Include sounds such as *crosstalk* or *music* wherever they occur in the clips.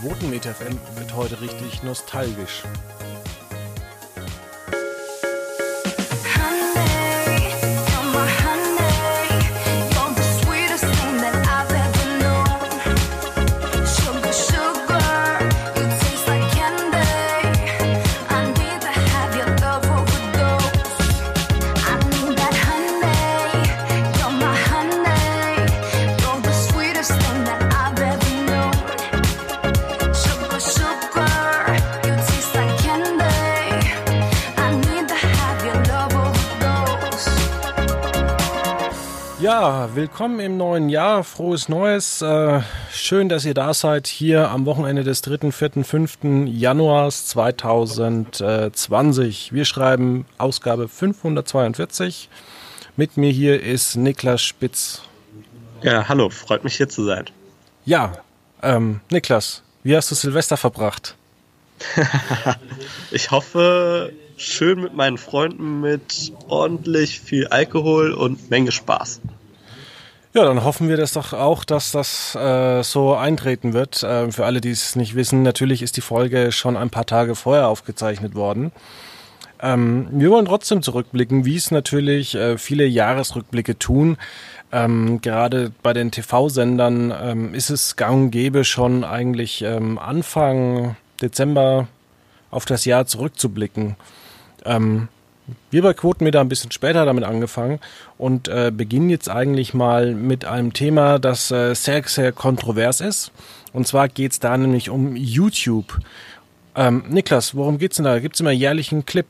Quotenmeter FM wird heute richtig nostalgisch. Ja, willkommen im neuen Jahr. Frohes Neues. Äh, schön, dass ihr da seid hier am Wochenende des 3., 4., 5. Januars 2020. Wir schreiben Ausgabe 542. Mit mir hier ist Niklas Spitz. Ja, hallo, freut mich hier zu sein. Ja, ähm, Niklas, wie hast du Silvester verbracht? *laughs* ich hoffe, schön mit meinen Freunden mit ordentlich viel Alkohol und Menge Spaß. Ja, dann hoffen wir das doch auch, dass das äh, so eintreten wird. Äh, für alle, die es nicht wissen, natürlich ist die Folge schon ein paar Tage vorher aufgezeichnet worden. Ähm, wir wollen trotzdem zurückblicken, wie es natürlich äh, viele Jahresrückblicke tun. Ähm, gerade bei den TV-Sendern ähm, ist es gang und gäbe schon eigentlich ähm, Anfang Dezember auf das Jahr zurückzublicken. Ähm, wir bei Quotenmeter ein bisschen später damit angefangen und äh, beginnen jetzt eigentlich mal mit einem Thema, das äh, sehr, sehr kontrovers ist. Und zwar geht es da nämlich um YouTube. Ähm, Niklas, worum geht's denn da? Gibt es immer jährlich einen Clip?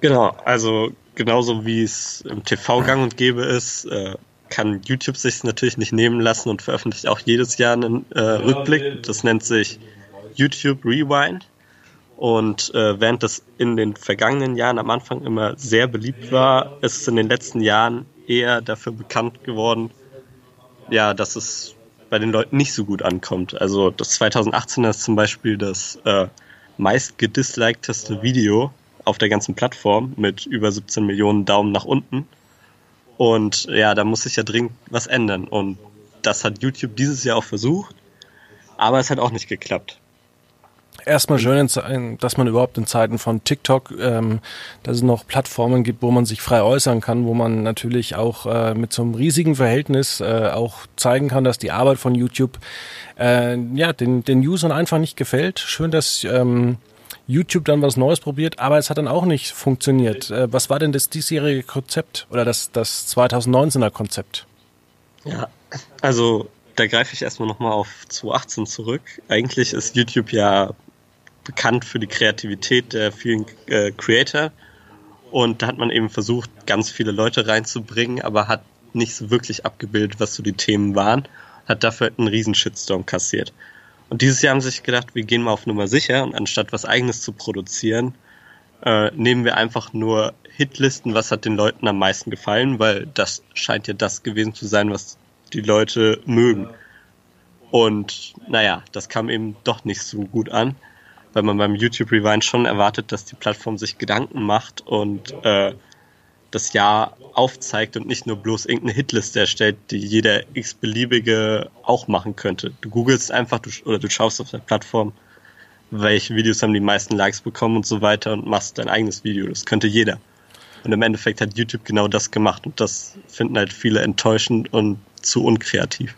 Genau, also genauso wie es im TV gang und gäbe ist, äh, kann YouTube sich natürlich nicht nehmen lassen und veröffentlicht auch jedes Jahr einen äh, Rückblick. Das nennt sich YouTube Rewind. Und äh, während das in den vergangenen Jahren am Anfang immer sehr beliebt war, ist es in den letzten Jahren eher dafür bekannt geworden, ja, dass es bei den Leuten nicht so gut ankommt. Also das 2018 ist zum Beispiel das äh, meist gedislikedeste Video auf der ganzen Plattform mit über 17 Millionen Daumen nach unten. Und ja, da muss sich ja dringend was ändern. Und das hat YouTube dieses Jahr auch versucht, aber es hat auch nicht geklappt erstmal schön, dass man überhaupt in Zeiten von TikTok, ähm, dass es noch Plattformen gibt, wo man sich frei äußern kann, wo man natürlich auch äh, mit so einem riesigen Verhältnis äh, auch zeigen kann, dass die Arbeit von YouTube äh, ja den, den Usern einfach nicht gefällt. Schön, dass ähm, YouTube dann was Neues probiert, aber es hat dann auch nicht funktioniert. Äh, was war denn das diesjährige Konzept oder das, das 2019er Konzept? Ja, also da greife ich erstmal nochmal auf 2018 zurück. Eigentlich ist YouTube ja bekannt für die Kreativität der vielen äh, Creator. Und da hat man eben versucht, ganz viele Leute reinzubringen, aber hat nicht so wirklich abgebildet, was so die Themen waren. Hat dafür einen riesen Shitstorm kassiert. Und dieses Jahr haben sie sich gedacht, wir gehen mal auf Nummer sicher und anstatt was eigenes zu produzieren, äh, nehmen wir einfach nur Hitlisten, was hat den Leuten am meisten gefallen, weil das scheint ja das gewesen zu sein, was die Leute mögen. Und naja, das kam eben doch nicht so gut an weil man beim YouTube Rewind schon erwartet, dass die Plattform sich Gedanken macht und äh, das Jahr aufzeigt und nicht nur bloß irgendeine Hitliste erstellt, die jeder x-beliebige auch machen könnte. Du googelst einfach du, oder du schaust auf der Plattform, welche Videos haben die meisten Likes bekommen und so weiter und machst dein eigenes Video. Das könnte jeder. Und im Endeffekt hat YouTube genau das gemacht und das finden halt viele enttäuschend und zu unkreativ.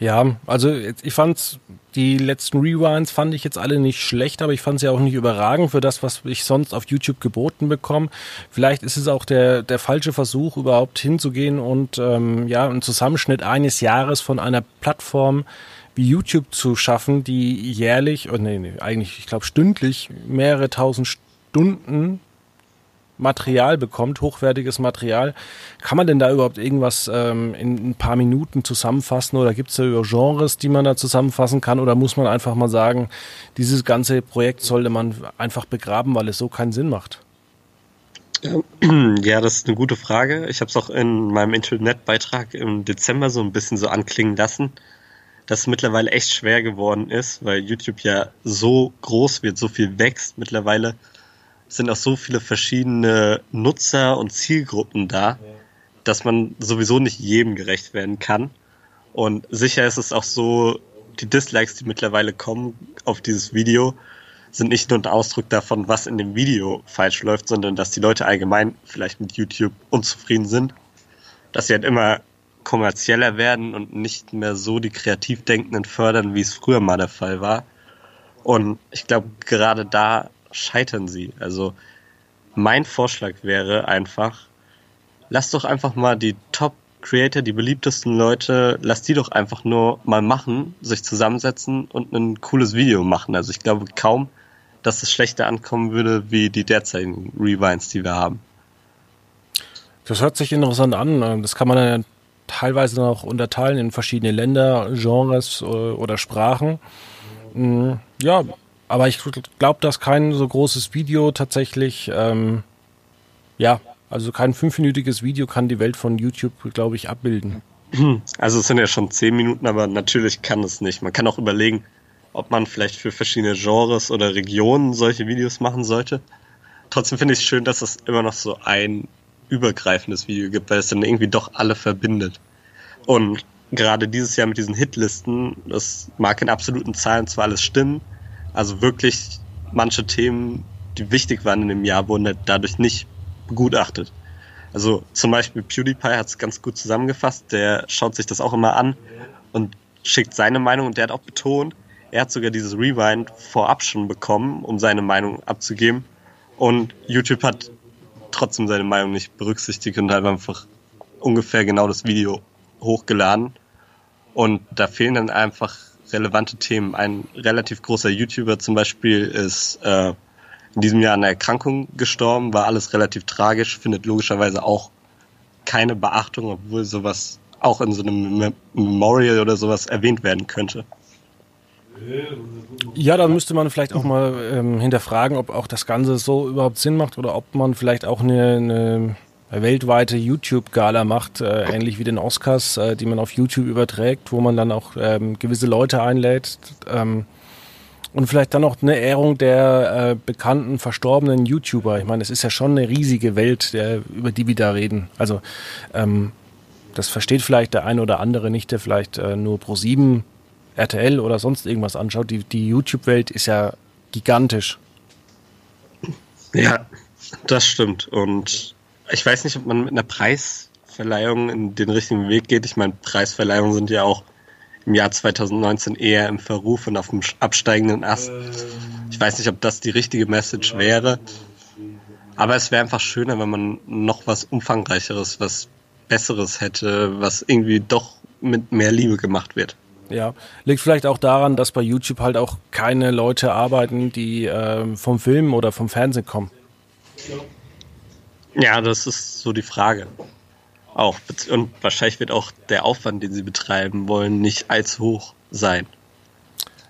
Ja, also ich fand die letzten Rewinds fand ich jetzt alle nicht schlecht, aber ich fand sie auch nicht überragend für das, was ich sonst auf YouTube geboten bekomme. Vielleicht ist es auch der, der falsche Versuch, überhaupt hinzugehen und ähm, ja, einen Zusammenschnitt eines Jahres von einer Plattform wie YouTube zu schaffen, die jährlich, oh nee, nee, eigentlich, ich glaube stündlich mehrere tausend Stunden Material bekommt, hochwertiges Material. Kann man denn da überhaupt irgendwas ähm, in ein paar Minuten zusammenfassen oder gibt es da Genres, die man da zusammenfassen kann oder muss man einfach mal sagen, dieses ganze Projekt sollte man einfach begraben, weil es so keinen Sinn macht? *clears throat* Ja, das ist eine gute Frage. Ich habe es auch in meinem Internetbeitrag im Dezember so ein bisschen so anklingen lassen, dass es mittlerweile echt schwer geworden ist, weil YouTube ja so groß wird, so viel wächst mittlerweile sind auch so viele verschiedene Nutzer und Zielgruppen da, dass man sowieso nicht jedem gerecht werden kann. Und sicher ist es auch so, die Dislikes, die mittlerweile kommen auf dieses Video, sind nicht nur ein Ausdruck davon, was in dem Video falsch läuft, sondern dass die Leute allgemein vielleicht mit YouTube unzufrieden sind. Dass sie halt immer kommerzieller werden und nicht mehr so die Kreativdenkenden fördern, wie es früher mal der Fall war. Und ich glaube, gerade da scheitern sie. Also mein Vorschlag wäre einfach, lass doch einfach mal die Top Creator, die beliebtesten Leute, lass die doch einfach nur mal machen, sich zusammensetzen und ein cooles Video machen. Also ich glaube kaum, dass es schlechter ankommen würde wie die derzeitigen Rewinds, die wir haben. Das hört sich interessant an. Das kann man ja teilweise noch unterteilen in verschiedene Länder, Genres äh, oder Sprachen. Mm, ja, aber ich glaube, dass kein so großes Video tatsächlich, ähm, ja, also kein fünfminütiges Video kann die Welt von YouTube, glaube ich, abbilden. Also es sind ja schon zehn Minuten, aber natürlich kann es nicht. Man kann auch überlegen, ob man vielleicht für verschiedene Genres oder Regionen solche Videos machen sollte. Trotzdem finde ich es schön, dass es immer noch so ein übergreifendes Video gibt, weil es dann irgendwie doch alle verbindet. Und gerade dieses Jahr mit diesen Hitlisten, das mag in absoluten Zahlen zwar alles stimmen, also wirklich manche Themen, die wichtig waren in dem Jahr, wurden dadurch nicht begutachtet. Also zum Beispiel PewDiePie hat es ganz gut zusammengefasst, der schaut sich das auch immer an und schickt seine Meinung und der hat auch betont, er hat sogar dieses Rewind vorab schon bekommen, um seine Meinung abzugeben. Und YouTube hat trotzdem seine Meinung nicht berücksichtigt und hat einfach ungefähr genau das Video hochgeladen. Und da fehlen dann einfach relevante Themen. Ein relativ großer YouTuber zum Beispiel ist äh, in diesem Jahr an einer Erkrankung gestorben, war alles relativ tragisch, findet logischerweise auch keine Beachtung, obwohl sowas auch in so einem Memorial oder sowas erwähnt werden könnte. Ja, da müsste man vielleicht auch mal ähm, hinterfragen, ob auch das Ganze so überhaupt Sinn macht oder ob man vielleicht auch eine, eine weltweite YouTube-Gala macht, äh, ähnlich wie den Oscars, äh, die man auf YouTube überträgt, wo man dann auch ähm, gewisse Leute einlädt ähm, und vielleicht dann auch eine Ehrung der äh, bekannten, verstorbenen YouTuber. Ich meine, es ist ja schon eine riesige Welt, der, über die wir da reden. Also ähm, das versteht vielleicht der eine oder andere nicht, der vielleicht äh, nur Pro 7, RTL oder sonst irgendwas anschaut. Die, die YouTube-Welt ist ja gigantisch. Ja, das stimmt. Und ich weiß nicht, ob man mit einer Preisverleihung in den richtigen Weg geht. Ich meine, Preisverleihungen sind ja auch im Jahr 2019 eher im Verruf und auf dem absteigenden Ast. Ich weiß nicht, ob das die richtige Message wäre. Aber es wäre einfach schöner, wenn man noch was Umfangreicheres, was Besseres hätte, was irgendwie doch mit mehr Liebe gemacht wird. Ja, liegt vielleicht auch daran, dass bei YouTube halt auch keine Leute arbeiten, die äh, vom Film oder vom Fernsehen kommen. Ja, das ist so die Frage. Auch. Und wahrscheinlich wird auch der Aufwand, den sie betreiben wollen, nicht allzu hoch sein.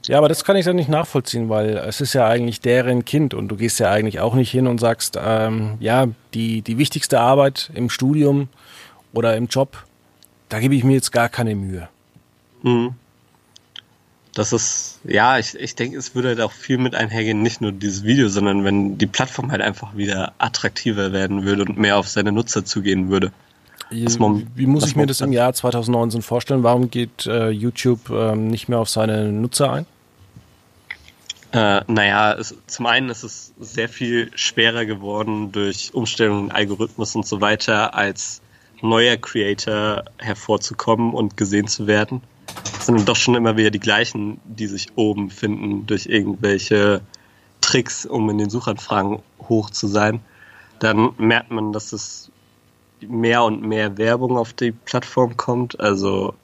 Ja, aber das kann ich dann nicht nachvollziehen, weil es ist ja eigentlich deren Kind und du gehst ja eigentlich auch nicht hin und sagst, ähm, ja, die, die wichtigste Arbeit im Studium oder im Job, da gebe ich mir jetzt gar keine Mühe. Mhm. Das ist, ja, ich, ich denke, es würde halt auch viel mit einhergehen, nicht nur dieses Video, sondern wenn die Plattform halt einfach wieder attraktiver werden würde und mehr auf seine Nutzer zugehen würde. Man, Wie muss ich mir das im Jahr 2019 vorstellen? Warum geht äh, YouTube äh, nicht mehr auf seine Nutzer ein? Äh, naja, es, zum einen ist es sehr viel schwerer geworden durch Umstellungen, Algorithmus und so weiter, als neuer Creator hervorzukommen und gesehen zu werden sind doch schon immer wieder die gleichen, die sich oben finden durch irgendwelche Tricks, um in den Suchanfragen hoch zu sein. Dann merkt man, dass es mehr und mehr Werbung auf die Plattform kommt. Also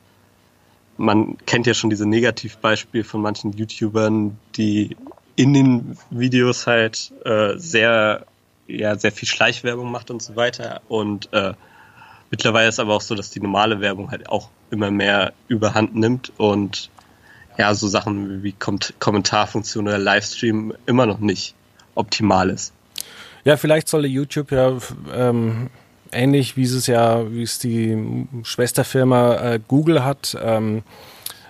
man kennt ja schon diese Negativbeispiele von manchen YouTubern, die in den Videos halt äh, sehr, ja, sehr viel Schleichwerbung macht und so weiter. Und äh, mittlerweile ist aber auch so, dass die normale Werbung halt auch immer mehr überhand nimmt und ja, so Sachen wie Kommentarfunktion oder Livestream immer noch nicht optimal ist. Ja, vielleicht sollte YouTube ja ähm, ähnlich wie es ja, wie es die Schwesterfirma äh, Google hat, ähm,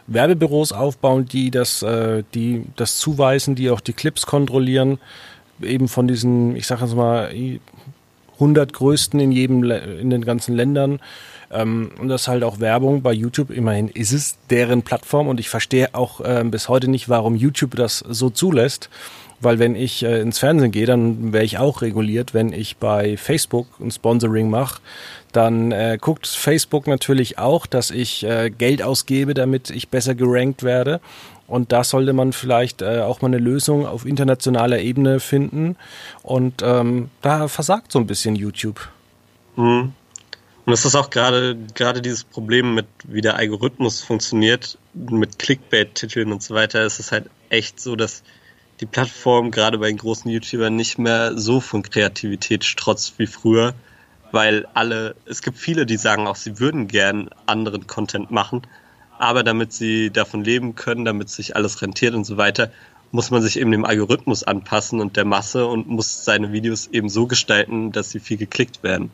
Werbebüros aufbauen, die das, äh, die das zuweisen, die auch die Clips kontrollieren, eben von diesen, ich sage jetzt mal, 100 größten in jedem, in den ganzen Ländern. Ähm, und das ist halt auch Werbung bei YouTube. Immerhin ist es deren Plattform und ich verstehe auch äh, bis heute nicht, warum YouTube das so zulässt. Weil wenn ich äh, ins Fernsehen gehe, dann wäre ich auch reguliert. Wenn ich bei Facebook ein Sponsoring mache, dann äh, guckt Facebook natürlich auch, dass ich äh, Geld ausgebe, damit ich besser gerankt werde. Und da sollte man vielleicht äh, auch mal eine Lösung auf internationaler Ebene finden. Und ähm, da versagt so ein bisschen YouTube. Mhm. Und es ist auch gerade gerade dieses Problem mit wie der Algorithmus funktioniert mit Clickbait-Titeln und so weiter. Ist es halt echt so, dass die Plattform gerade bei den großen YouTubern nicht mehr so von Kreativität strotzt wie früher, weil alle es gibt viele, die sagen auch, sie würden gern anderen Content machen, aber damit sie davon leben können, damit sich alles rentiert und so weiter, muss man sich eben dem Algorithmus anpassen und der Masse und muss seine Videos eben so gestalten, dass sie viel geklickt werden.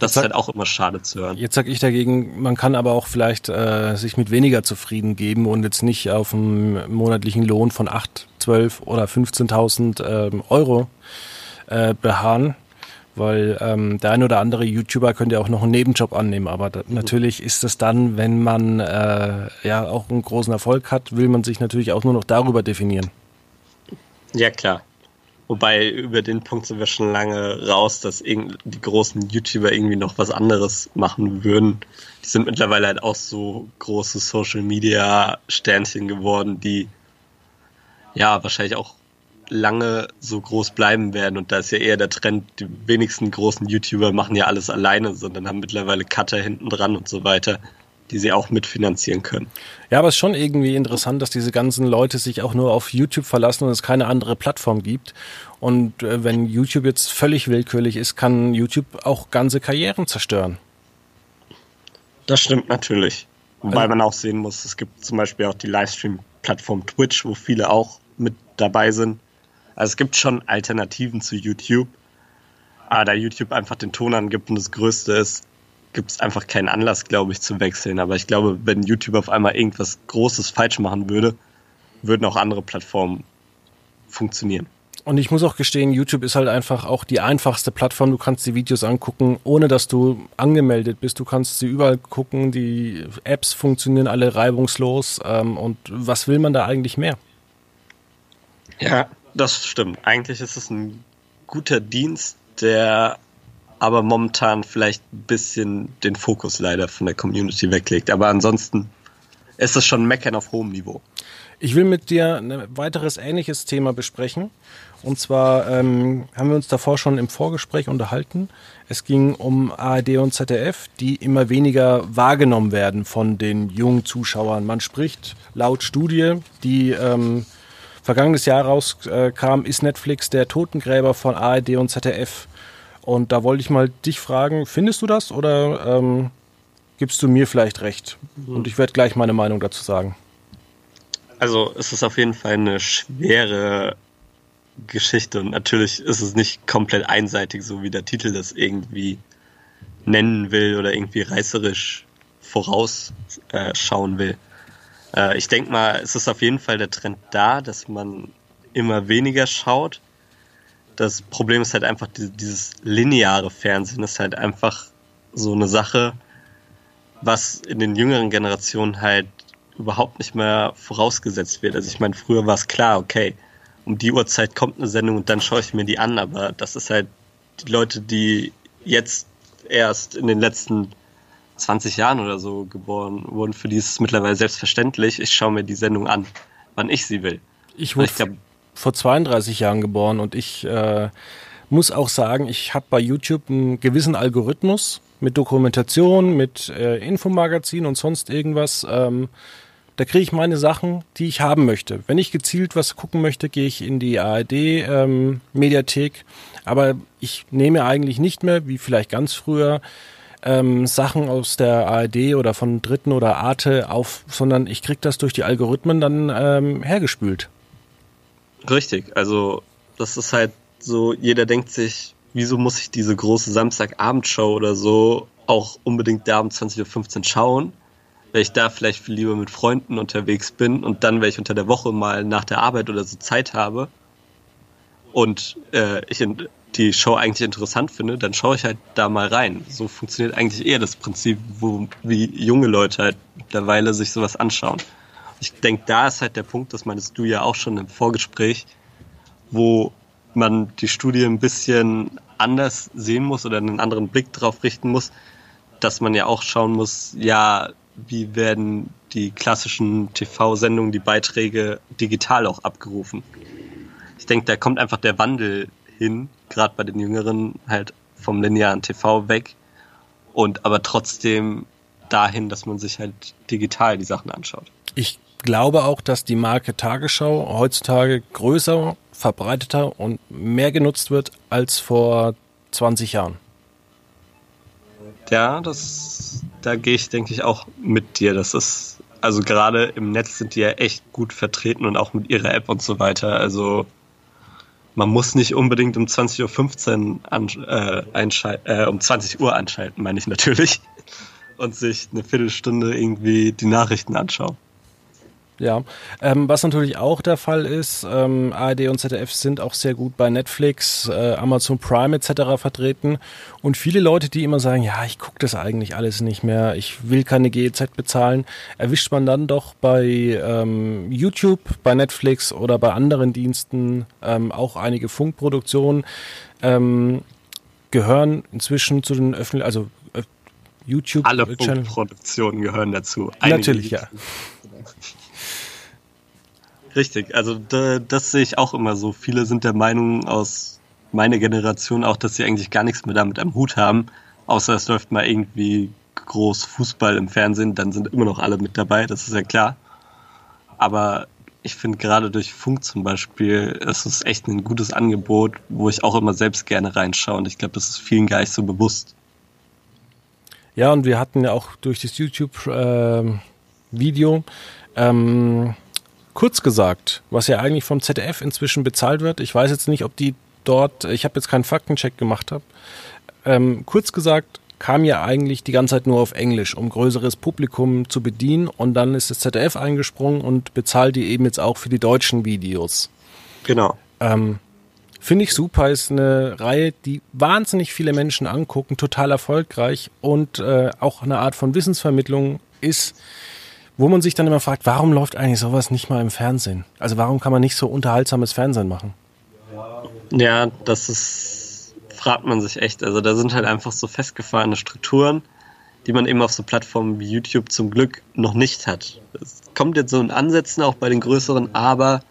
Das ist halt auch immer schade zu hören. Jetzt sage ich dagegen, man kann aber auch vielleicht äh, sich mit weniger zufrieden geben und jetzt nicht auf einem monatlichen Lohn von 8, 12 oder 15.000 ähm, Euro äh, beharren, weil ähm, der ein oder andere YouTuber könnte ja auch noch einen Nebenjob annehmen, aber da, natürlich ist es dann, wenn man äh, ja auch einen großen Erfolg hat, will man sich natürlich auch nur noch darüber definieren. Ja, klar. Wobei über den Punkt sind wir schon lange raus, dass die großen YouTuber irgendwie noch was anderes machen würden. Die sind mittlerweile halt auch so große Social Media Sternchen geworden, die ja wahrscheinlich auch lange so groß bleiben werden. Und da ist ja eher der Trend, die wenigsten großen YouTuber machen ja alles alleine, sondern haben mittlerweile Cutter hinten dran und so weiter die sie auch mitfinanzieren können. Ja, aber es ist schon irgendwie interessant, dass diese ganzen Leute sich auch nur auf YouTube verlassen und es keine andere Plattform gibt. Und äh, wenn YouTube jetzt völlig willkürlich ist, kann YouTube auch ganze Karrieren zerstören. Das stimmt natürlich. Wobei also, man auch sehen muss, es gibt zum Beispiel auch die Livestream-Plattform Twitch, wo viele auch mit dabei sind. Also es gibt schon Alternativen zu YouTube. Aber da YouTube einfach den Ton angibt und das Größte ist, gibt es einfach keinen Anlass, glaube ich, zu wechseln. Aber ich glaube, wenn YouTube auf einmal irgendwas Großes falsch machen würde, würden auch andere Plattformen funktionieren. Und ich muss auch gestehen, YouTube ist halt einfach auch die einfachste Plattform. Du kannst die Videos angucken, ohne dass du angemeldet bist. Du kannst sie überall gucken. Die Apps funktionieren alle reibungslos. Ähm, und was will man da eigentlich mehr? Ja, das stimmt. Eigentlich ist es ein guter Dienst, der aber momentan vielleicht ein bisschen den Fokus leider von der Community weglegt. Aber ansonsten ist es schon Meckern auf hohem Niveau. Ich will mit dir ein weiteres ähnliches Thema besprechen. Und zwar ähm, haben wir uns davor schon im Vorgespräch unterhalten. Es ging um ARD und ZDF, die immer weniger wahrgenommen werden von den jungen Zuschauern. Man spricht laut Studie, die ähm, vergangenes Jahr rauskam, ist Netflix der Totengräber von ARD und ZDF. Und da wollte ich mal dich fragen, findest du das oder ähm, gibst du mir vielleicht recht? Und ich werde gleich meine Meinung dazu sagen. Also es ist auf jeden Fall eine schwere Geschichte und natürlich ist es nicht komplett einseitig, so wie der Titel das irgendwie nennen will oder irgendwie reißerisch vorausschauen will. Äh, ich denke mal, es ist auf jeden Fall der Trend da, dass man immer weniger schaut das Problem ist halt einfach, dieses lineare Fernsehen ist halt einfach so eine Sache, was in den jüngeren Generationen halt überhaupt nicht mehr vorausgesetzt wird. Also ich meine, früher war es klar, okay, um die Uhrzeit kommt eine Sendung und dann schaue ich mir die an, aber das ist halt die Leute, die jetzt erst in den letzten 20 Jahren oder so geboren wurden, für die ist es mittlerweile selbstverständlich, ich schaue mir die Sendung an, wann ich sie will. Ich glaub, vor 32 Jahren geboren und ich äh, muss auch sagen, ich habe bei YouTube einen gewissen Algorithmus mit Dokumentation, mit äh, Infomagazin und sonst irgendwas. Ähm, da kriege ich meine Sachen, die ich haben möchte. Wenn ich gezielt was gucken möchte, gehe ich in die ARD-Mediathek. Ähm, Aber ich nehme eigentlich nicht mehr, wie vielleicht ganz früher, ähm, Sachen aus der ARD oder von Dritten oder Arte auf, sondern ich kriege das durch die Algorithmen dann ähm, hergespült. Richtig, also das ist halt so, jeder denkt sich, wieso muss ich diese große Samstagabendshow oder so auch unbedingt da um 20.15 Uhr schauen, weil ich da vielleicht viel lieber mit Freunden unterwegs bin und dann, wenn ich unter der Woche mal nach der Arbeit oder so Zeit habe und äh, ich die Show eigentlich interessant finde, dann schaue ich halt da mal rein. So funktioniert eigentlich eher das Prinzip, wo wie junge Leute halt mittlerweile sich sowas anschauen. Ich denke, da ist halt der Punkt, das meinst du ja auch schon im Vorgespräch, wo man die Studie ein bisschen anders sehen muss oder einen anderen Blick drauf richten muss, dass man ja auch schauen muss, ja, wie werden die klassischen TV-Sendungen, die Beiträge digital auch abgerufen. Ich denke, da kommt einfach der Wandel hin, gerade bei den Jüngeren halt vom linearen TV weg und aber trotzdem dahin, dass man sich halt digital die Sachen anschaut. Ich glaube auch, dass die Marke Tagesschau heutzutage größer, verbreiteter und mehr genutzt wird als vor 20 Jahren. Ja, das, da gehe ich, denke ich, auch mit dir. Das ist, also gerade im Netz sind die ja echt gut vertreten und auch mit ihrer App und so weiter. Also man muss nicht unbedingt um 20.15 Uhr äh, einschalten, äh, um 20 Uhr anschalten, meine ich natürlich. *laughs* Und sich eine Viertelstunde irgendwie die Nachrichten anschauen. Ja, ähm, was natürlich auch der Fall ist, ähm, ARD und ZDF sind auch sehr gut bei Netflix, äh, Amazon Prime etc. vertreten und viele Leute, die immer sagen, ja, ich gucke das eigentlich alles nicht mehr, ich will keine GEZ bezahlen, erwischt man dann doch bei ähm, YouTube, bei Netflix oder bei anderen Diensten ähm, auch einige Funkproduktionen ähm, gehören inzwischen zu den öffentlichen, also äh, YouTube. Alle Funkproduktionen gehören dazu. Einige Natürlich, ja. Richtig, also da, das sehe ich auch immer so. Viele sind der Meinung aus meiner Generation auch, dass sie eigentlich gar nichts mehr damit am Hut haben, außer es läuft mal irgendwie groß Fußball im Fernsehen, dann sind immer noch alle mit dabei, das ist ja klar. Aber ich finde gerade durch Funk zum Beispiel, ist es echt ein gutes Angebot, wo ich auch immer selbst gerne reinschaue und ich glaube, das ist vielen gar nicht so bewusst. Ja, und wir hatten ja auch durch das YouTube-Video ähm, ähm, kurz gesagt, was ja eigentlich vom ZDF inzwischen bezahlt wird, ich weiß jetzt nicht, ob die dort, ich habe jetzt keinen Faktencheck gemacht habe, ähm, kurz gesagt, kam ja eigentlich die ganze Zeit nur auf Englisch, um größeres Publikum zu bedienen und dann ist das ZDF eingesprungen und bezahlt die eben jetzt auch für die deutschen Videos. Genau. Ähm, Finde ich super, ist eine Reihe, die wahnsinnig viele Menschen angucken, total erfolgreich und äh, auch eine Art von Wissensvermittlung ist, wo man sich dann immer fragt, warum läuft eigentlich sowas nicht mal im Fernsehen? Also warum kann man nicht so unterhaltsames Fernsehen machen? Ja, das ist, fragt man sich echt. Also da sind halt einfach so festgefahrene Strukturen, die man eben auf so Plattformen wie YouTube zum Glück noch nicht hat. Es kommt jetzt so in Ansätzen auch bei den größeren, aber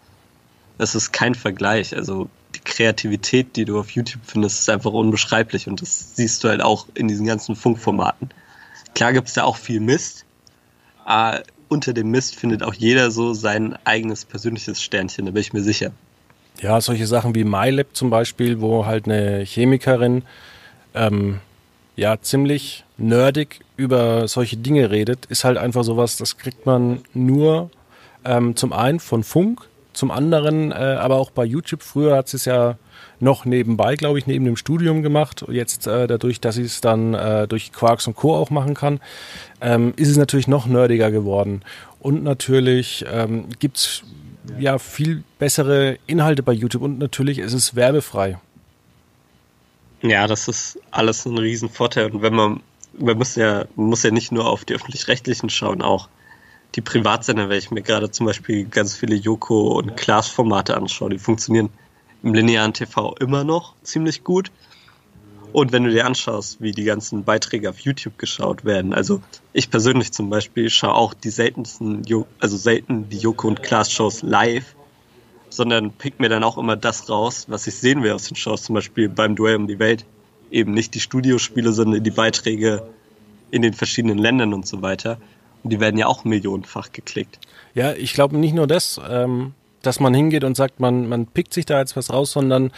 es ist kein Vergleich. Also die Kreativität, die du auf YouTube findest, ist einfach unbeschreiblich und das siehst du halt auch in diesen ganzen Funkformaten. Klar gibt es da auch viel Mist, aber unter dem Mist findet auch jeder so sein eigenes persönliches Sternchen, da bin ich mir sicher. Ja, solche Sachen wie MyLab zum Beispiel, wo halt eine Chemikerin ähm, ja ziemlich nerdig über solche Dinge redet, ist halt einfach sowas, das kriegt man nur ähm, zum einen von Funk, zum anderen äh, aber auch bei YouTube. Früher hat sie es ja noch nebenbei, glaube ich, neben dem Studium gemacht. Jetzt äh, dadurch, dass sie es dann äh, durch Quarks und Co. auch machen kann, ähm, ist es natürlich noch nerdiger geworden. Und natürlich ähm, gibt ja viel bessere Inhalte bei YouTube und natürlich ist es werbefrei. Ja, das ist alles ein Riesenvorteil. Und wenn man, man muss ja, man muss ja nicht nur auf die öffentlich-rechtlichen schauen, auch die Privatsender, wenn ich mir gerade zum Beispiel ganz viele Joko- und Klaas-Formate anschaue, die funktionieren im linearen TV immer noch ziemlich gut. Und wenn du dir anschaust, wie die ganzen Beiträge auf YouTube geschaut werden, also ich persönlich zum Beispiel schaue auch die seltensten, also selten die Joko und Klaas Shows live, sondern pick mir dann auch immer das raus, was ich sehen will aus den Shows, zum Beispiel beim Duell um die Welt. Eben nicht die Studiospiele, sondern die Beiträge in den verschiedenen Ländern und so weiter. Und die werden ja auch millionenfach geklickt. Ja, ich glaube nicht nur das. Ähm, dass man hingeht und sagt, man, man pickt sich da jetzt was raus, sondern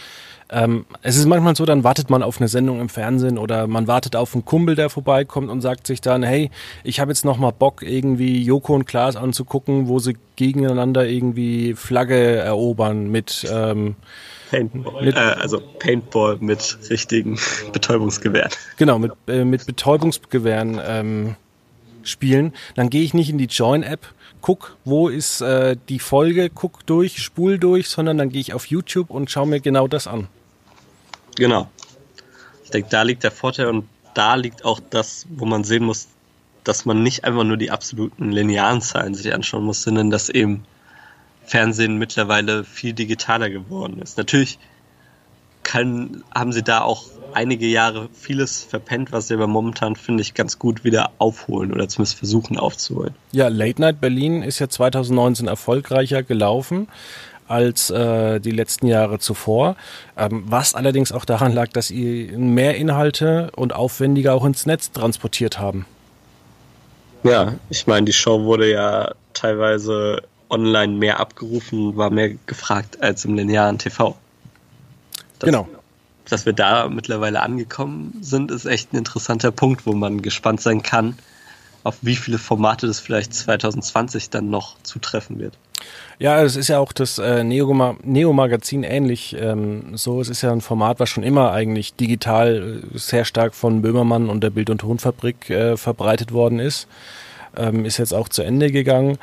ähm, es ist manchmal so, dann wartet man auf eine Sendung im Fernsehen oder man wartet auf einen Kumpel, der vorbeikommt und sagt sich dann, hey, ich habe jetzt noch mal Bock, irgendwie Joko und Klaas anzugucken, wo sie gegeneinander irgendwie Flagge erobern mit ähm, Paintball, mit, äh, also Paintball mit richtigen *laughs* Betäubungsgewehren. Genau, mit, äh, mit Betäubungsgewehren ähm, spielen. Dann gehe ich nicht in die Join-App, guck, wo ist äh, die Folge, guck durch, spul durch, sondern dann gehe ich auf YouTube und schaue mir genau das an. Genau. Ich denke, da liegt der Vorteil und da liegt auch das, wo man sehen muss, dass man nicht einfach nur die absoluten linearen Zahlen sich anschauen muss, sondern dass eben Fernsehen mittlerweile viel digitaler geworden ist. Natürlich kann, haben sie da auch einige Jahre vieles verpennt, was sie aber momentan, finde ich, ganz gut wieder aufholen oder zumindest versuchen aufzuholen. Ja, Late Night Berlin ist ja 2019 erfolgreicher gelaufen als äh, die letzten Jahre zuvor, ähm, was allerdings auch daran lag, dass sie mehr Inhalte und aufwendiger auch ins Netz transportiert haben. Ja, ich meine, die Show wurde ja teilweise online mehr abgerufen, war mehr gefragt als im linearen TV. Das, genau. Dass wir da mittlerweile angekommen sind, ist echt ein interessanter Punkt, wo man gespannt sein kann, auf wie viele Formate das vielleicht 2020 dann noch zutreffen wird. Ja, es ist ja auch das äh, Neo-Magazin ähnlich. Ähm, so, es ist ja ein Format, was schon immer eigentlich digital äh, sehr stark von Böhmermann und der Bild- und Tonfabrik äh, verbreitet worden ist. Ähm, ist jetzt auch zu Ende gegangen.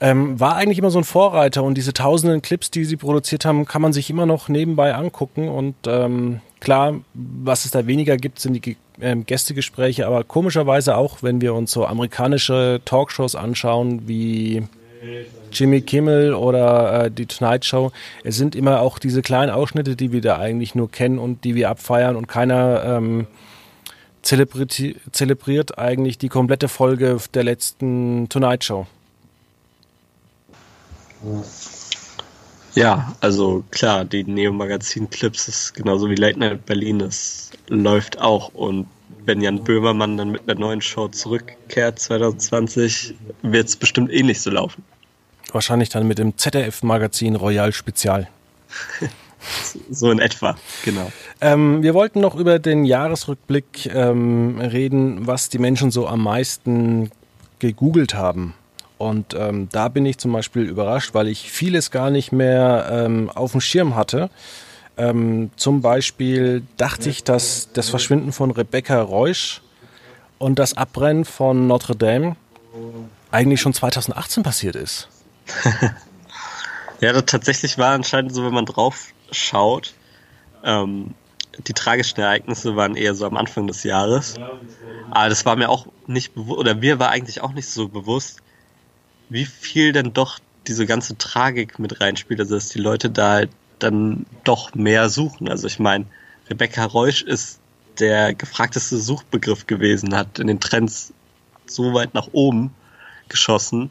Ähm, war eigentlich immer so ein Vorreiter und diese tausenden Clips, die sie produziert haben, kann man sich immer noch nebenbei angucken und ähm, klar, was es da weniger gibt, sind die ähm, Gästegespräche, aber komischerweise auch, wenn wir uns so amerikanische Talkshows anschauen, wie Jimmy Kimmel oder äh, die Tonight Show, es sind immer auch diese kleinen Ausschnitte, die wir da eigentlich nur kennen und die wir abfeiern und keiner ähm, zelebriert, zelebriert eigentlich die komplette Folge der letzten Tonight Show. Ja, also klar, die Neo-Magazin-Clips ist genauso wie Late Night Berlin, das läuft auch. Und wenn Jan Böhmermann dann mit einer neuen Show zurückkehrt 2020, wird es bestimmt ähnlich so laufen. Wahrscheinlich dann mit dem ZDF-Magazin Royal Spezial. *laughs* so in etwa, genau. Ähm, wir wollten noch über den Jahresrückblick ähm, reden, was die Menschen so am meisten gegoogelt haben. Und ähm, da bin ich zum Beispiel überrascht, weil ich vieles gar nicht mehr ähm, auf dem Schirm hatte. Ähm, zum Beispiel dachte ich, dass das Verschwinden von Rebecca Reusch und das Abbrennen von Notre Dame eigentlich schon 2018 passiert ist. *laughs* ja, das tatsächlich war anscheinend so, wenn man drauf schaut. Ähm, die tragischen Ereignisse waren eher so am Anfang des Jahres. Aber das war mir auch nicht bewusst, oder mir war eigentlich auch nicht so bewusst, wie viel denn doch diese ganze Tragik mit reinspielt, also dass die Leute da halt dann doch mehr suchen. Also ich meine, Rebecca Reusch ist der gefragteste Suchbegriff gewesen, hat in den Trends so weit nach oben geschossen,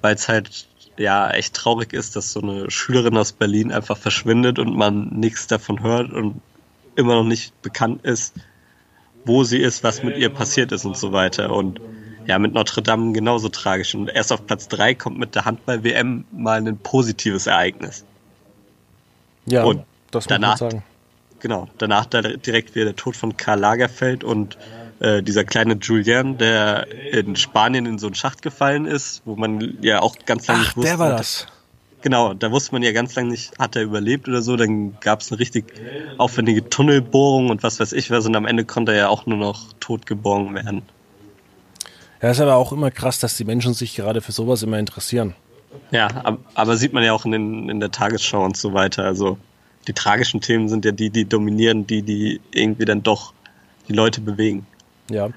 weil es halt ja echt traurig ist, dass so eine Schülerin aus Berlin einfach verschwindet und man nichts davon hört und immer noch nicht bekannt ist, wo sie ist, was mit ihr passiert ist und so weiter. Und ja, mit Notre Dame genauso tragisch. Und erst auf Platz 3 kommt mit der Handball-WM mal ein positives Ereignis. Ja, und das muss danach, man sagen. Genau, danach da direkt wieder der Tod von Karl Lagerfeld und äh, dieser kleine Julian, der in Spanien in so einen Schacht gefallen ist, wo man ja auch ganz lange Ach, nicht wusste. der war das. Genau, da wusste man ja ganz lange nicht, hat er überlebt oder so. Dann gab es eine richtig aufwendige Tunnelbohrung und was weiß ich was. Und am Ende konnte er ja auch nur noch tot geborgen werden. Ja, ist aber auch immer krass, dass die Menschen sich gerade für sowas immer interessieren. Ja, aber sieht man ja auch in, den, in der Tagesschau und so weiter. Also die tragischen Themen sind ja die, die dominieren, die, die irgendwie dann doch die Leute bewegen. Ja,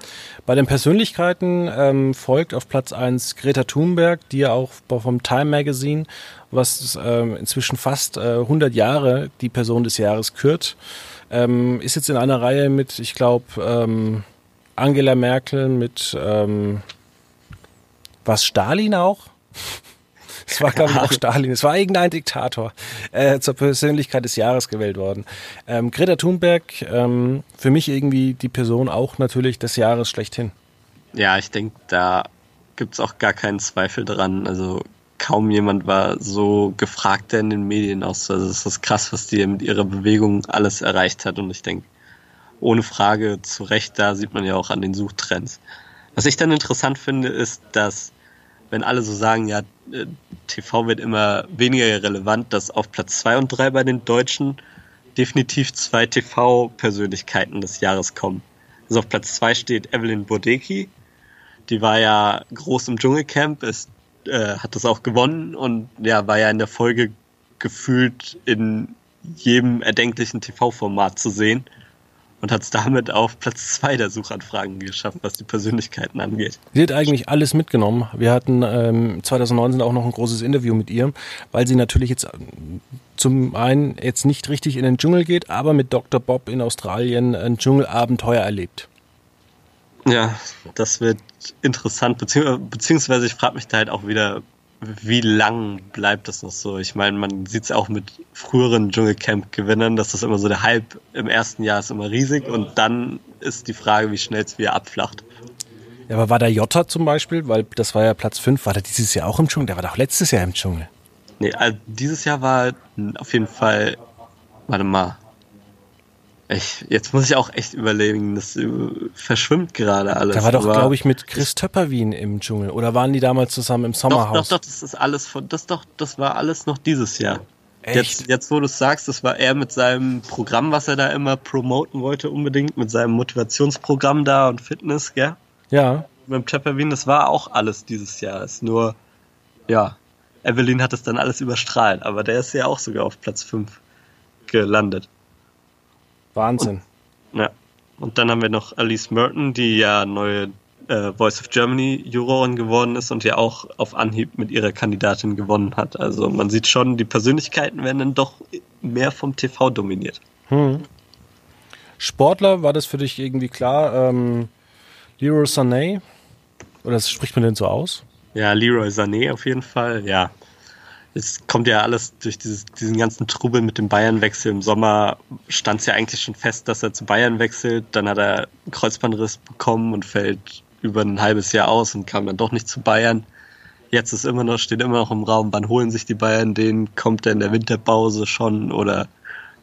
bei den Persönlichkeiten ähm, folgt auf Platz 1 Greta Thunberg, die ja auch vom Time Magazine, was ähm, inzwischen fast äh, 100 Jahre die Person des Jahres kürt, ähm, ist jetzt in einer Reihe mit, ich glaube, ähm, Angela Merkel, mit ähm, was Stalin auch? *laughs* Es war, glaube ich, auch Stalin. Es war irgendein Diktator äh, zur Persönlichkeit des Jahres gewählt worden. Ähm, Greta Thunberg, ähm, für mich irgendwie die Person auch natürlich des Jahres schlechthin. Ja, ich denke, da gibt's auch gar keinen Zweifel dran. Also kaum jemand war so gefragt in den Medien aus. Also es ist krass, was die mit ihrer Bewegung alles erreicht hat. Und ich denke, ohne Frage zu Recht, da sieht man ja auch an den Suchtrends. Was ich dann interessant finde, ist, dass wenn alle so sagen, ja, äh, TV wird immer weniger relevant, dass auf Platz zwei und drei bei den Deutschen definitiv zwei TV-Persönlichkeiten des Jahres kommen. Also auf Platz zwei steht Evelyn Bodecki. Die war ja groß im Dschungelcamp, ist, äh, hat das auch gewonnen und ja, war ja in der Folge gefühlt in jedem erdenklichen TV-Format zu sehen und hat es damit auf Platz zwei der Suchanfragen geschafft, was die Persönlichkeiten angeht. Sie hat eigentlich alles mitgenommen. Wir hatten ähm, 2019 auch noch ein großes Interview mit ihr, weil sie natürlich jetzt ähm, zum einen jetzt nicht richtig in den Dschungel geht, aber mit Dr. Bob in Australien ein Dschungelabenteuer erlebt. Ja, das wird interessant, beziehungsweise ich frage mich da halt auch wieder, wie lang bleibt das noch so? Ich meine, man sieht es auch mit früheren Dschungelcamp-Gewinnern, dass das immer so der Hype im ersten Jahr ist immer riesig und dann ist die Frage, wie schnell es wieder abflacht. Ja, aber war der Jota zum Beispiel, weil das war ja Platz 5, war der dieses Jahr auch im Dschungel? Der war doch letztes Jahr im Dschungel. Nee, also dieses Jahr war auf jeden Fall, warte mal, ich, jetzt muss ich auch echt überlegen, das verschwimmt gerade alles. Da war doch, glaube ich, mit Chris Töpperwien im Dschungel. Oder waren die damals zusammen im Sommerhaus? Doch, doch, doch, das ist alles von, das doch, das war alles noch dieses Jahr. Echt? Jetzt, jetzt, wo du es sagst, das war er mit seinem Programm, was er da immer promoten wollte, unbedingt, mit seinem Motivationsprogramm da und Fitness, gell? Ja. Mit dem Töpperwien, das war auch alles dieses Jahr. Ist nur, ja, Evelyn hat es dann alles überstrahlt, aber der ist ja auch sogar auf Platz 5 gelandet. Wahnsinn. Und, ja. Und dann haben wir noch Alice Merton, die ja neue äh, Voice of Germany Jurorin geworden ist und ja auch auf Anhieb mit ihrer Kandidatin gewonnen hat. Also man sieht schon, die Persönlichkeiten werden dann doch mehr vom TV dominiert. Hm. Sportler, war das für dich irgendwie klar? Ähm, Leroy Sané? Oder spricht man denn so aus? Ja, Leroy Sané auf jeden Fall, ja es kommt ja alles durch dieses, diesen ganzen Trubel mit dem Bayern-Wechsel. Im Sommer stand es ja eigentlich schon fest, dass er zu Bayern wechselt. Dann hat er einen Kreuzbandriss bekommen und fällt über ein halbes Jahr aus und kam dann doch nicht zu Bayern. Jetzt ist immer noch, steht immer noch im Raum, wann holen sich die Bayern den? Kommt er in der Winterpause schon oder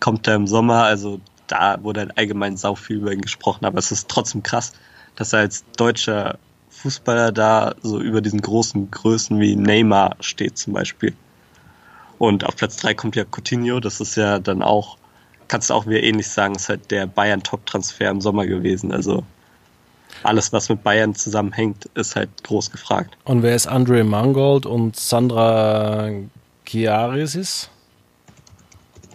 kommt er im Sommer? Also da wurde halt allgemein sau viel über ihn gesprochen, aber es ist trotzdem krass, dass er als deutscher Fußballer da so über diesen großen Größen wie Neymar steht zum Beispiel. Und auf Platz 3 kommt ja Coutinho, das ist ja dann auch, kannst du auch wieder ähnlich sagen, ist halt der Bayern-Top-Transfer im Sommer gewesen. Also alles, was mit Bayern zusammenhängt, ist halt groß gefragt. Und wer ist Andre Mangold und Sandra Chiarisis?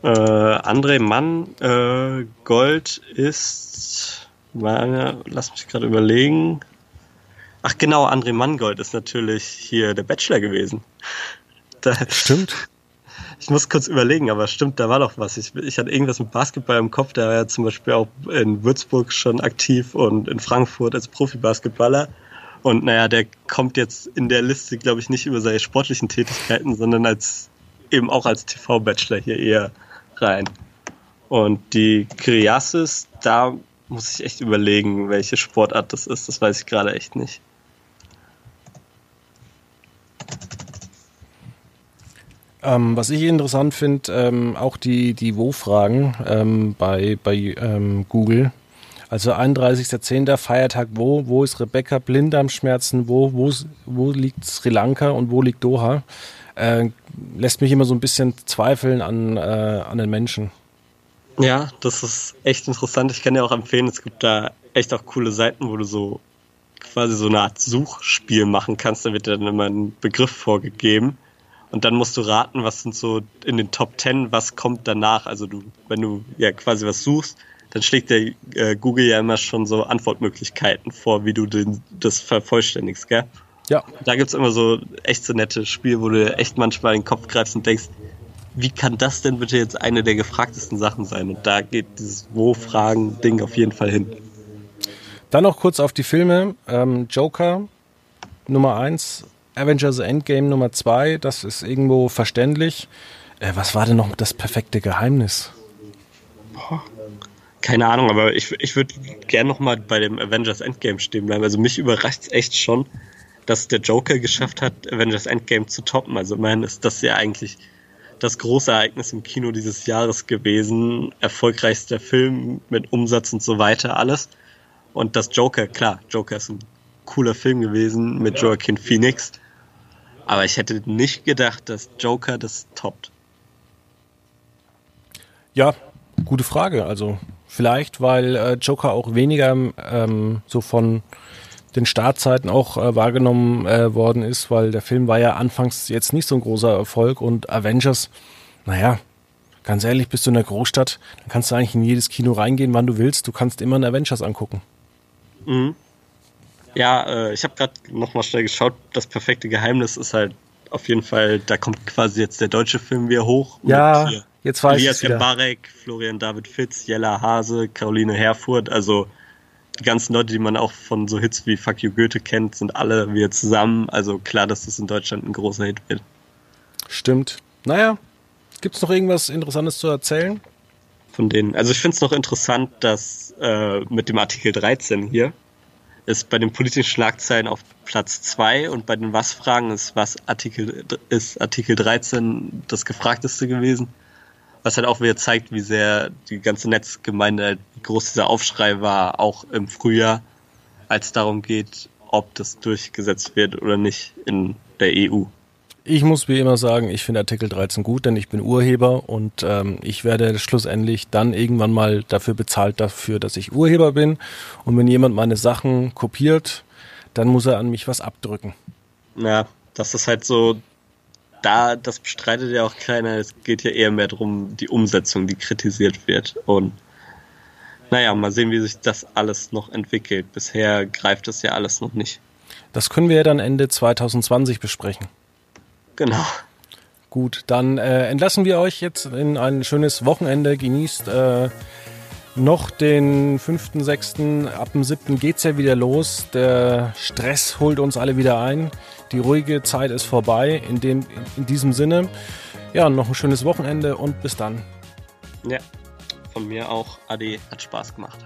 Äh, André Mann äh, Gold ist, meine, lass mich gerade überlegen. Ach genau, André Mangold ist natürlich hier der Bachelor gewesen. *laughs* Da, Stimmt. Ich muss kurz überlegen, aber stimmt, da war doch was. Ich, ich hatte irgendwas mit Basketball im Kopf. Der war ja zum Beispiel auch in Würzburg schon aktiv und in Frankfurt als Profibasketballer. Und naja, der kommt jetzt in der Liste, glaube ich, nicht über seine sportlichen Tätigkeiten, sondern als eben auch als TV-Bachelor hier eher rein. Und die Kriasis, da muss ich echt überlegen, welche Sportart das ist. Das weiß ich gerade echt nicht. Ähm, was ich interessant finde, ähm, auch die, die Wo-Fragen ähm, bei, bei ähm, Google. Also 31.10. Feiertag wo? Wo ist Rebecca? Blinddarmschmerzen wo? Wo, wo liegt Sri Lanka und wo liegt Doha? Äh, lässt mich immer so ein bisschen zweifeln an, äh, an den Menschen. Ja, das ist echt interessant. Ich kann dir auch empfehlen, es gibt da echt auch coole Seiten, wo du so quasi so eine Art Suchspiel machen kannst. Da wird dann immer ein Begriff vorgegeben und dann musst du raten, was sind so in den Top Ten, was kommt danach. Also du, wenn du ja quasi was suchst, dann schlägt der äh, Google ja immer schon so Antwortmöglichkeiten vor, wie du den, das vervollständigst, gell? Ja. Da gibt's immer so echt so nette Spiele, wo du echt manchmal in den Kopf greifst und denkst, wie kann das denn bitte jetzt eine der gefragtesten Sachen sein? Und da geht dieses Wo-Fragen-Ding auf jeden Fall hin. Dann noch kurz auf die Filme. Ähm, Joker Nummer eins Avengers Endgame Nummer 2, das ist irgendwo verständlich. Äh, was war denn noch das perfekte Geheimnis? Boah. Keine Ahnung, aber ich, ich würde gerne noch mal bei dem Avengers Endgame stehen bleiben. Also mich überrascht es echt schon, dass der Joker geschafft hat, Avengers Endgame zu toppen. Also immerhin ist das ja eigentlich das große Ereignis im Kino dieses Jahres gewesen. Erfolgreichster Film mit Umsatz und so weiter, alles. Und das Joker, klar, Joker ist ein cooler Film gewesen mit Joaquin Phoenix. Aber ich hätte nicht gedacht, dass Joker das toppt. Ja, gute Frage. Also vielleicht, weil äh, Joker auch weniger ähm, so von den Startzeiten auch äh, wahrgenommen äh, worden ist, weil der Film war ja anfangs jetzt nicht so ein großer Erfolg und Avengers, naja, ganz ehrlich, bist du in der Großstadt, dann kannst du eigentlich in jedes Kino reingehen, wann du willst. Du kannst immer einen Avengers angucken. Mhm. Ja, äh, ich habe gerade nochmal schnell geschaut. Das perfekte Geheimnis ist halt auf jeden Fall, da kommt quasi jetzt der deutsche Film wieder hoch. Ja, jetzt weiß Elias ich Barek, Florian David Fitz, Jella Hase, Caroline Herfurth, also die ganzen Leute, die man auch von so Hits wie Fuck You Goethe kennt, sind alle wieder zusammen. Also klar, dass das in Deutschland ein großer Hit wird. Stimmt. Naja, gibt es noch irgendwas Interessantes zu erzählen? Von denen. Also ich finde es noch interessant, dass äh, mit dem Artikel 13 hier ist bei den politischen Schlagzeilen auf Platz 2 und bei den Was-Fragen ist was Artikel ist Artikel 13 das gefragteste gewesen. Was halt auch wieder zeigt, wie sehr die ganze Netzgemeinde, wie groß dieser Aufschrei war, auch im Frühjahr, als es darum geht, ob das durchgesetzt wird oder nicht in der EU. Ich muss wie immer sagen, ich finde Artikel 13 gut, denn ich bin Urheber und ähm, ich werde schlussendlich dann irgendwann mal dafür bezahlt dafür, dass ich Urheber bin. Und wenn jemand meine Sachen kopiert, dann muss er an mich was abdrücken. Ja, das ist halt so da, das bestreitet ja auch keiner. Es geht ja eher mehr darum, die Umsetzung, die kritisiert wird. Und naja, mal sehen, wie sich das alles noch entwickelt. Bisher greift das ja alles noch nicht. Das können wir ja dann Ende 2020 besprechen. Genau. Gut, dann äh, entlassen wir euch jetzt in ein schönes Wochenende. Genießt äh, noch den 5., ab dem 7. geht's ja wieder los. Der Stress holt uns alle wieder ein. Die ruhige Zeit ist vorbei. In, dem, in diesem Sinne, ja, noch ein schönes Wochenende und bis dann. Ja, von mir auch. Ade, hat Spaß gemacht.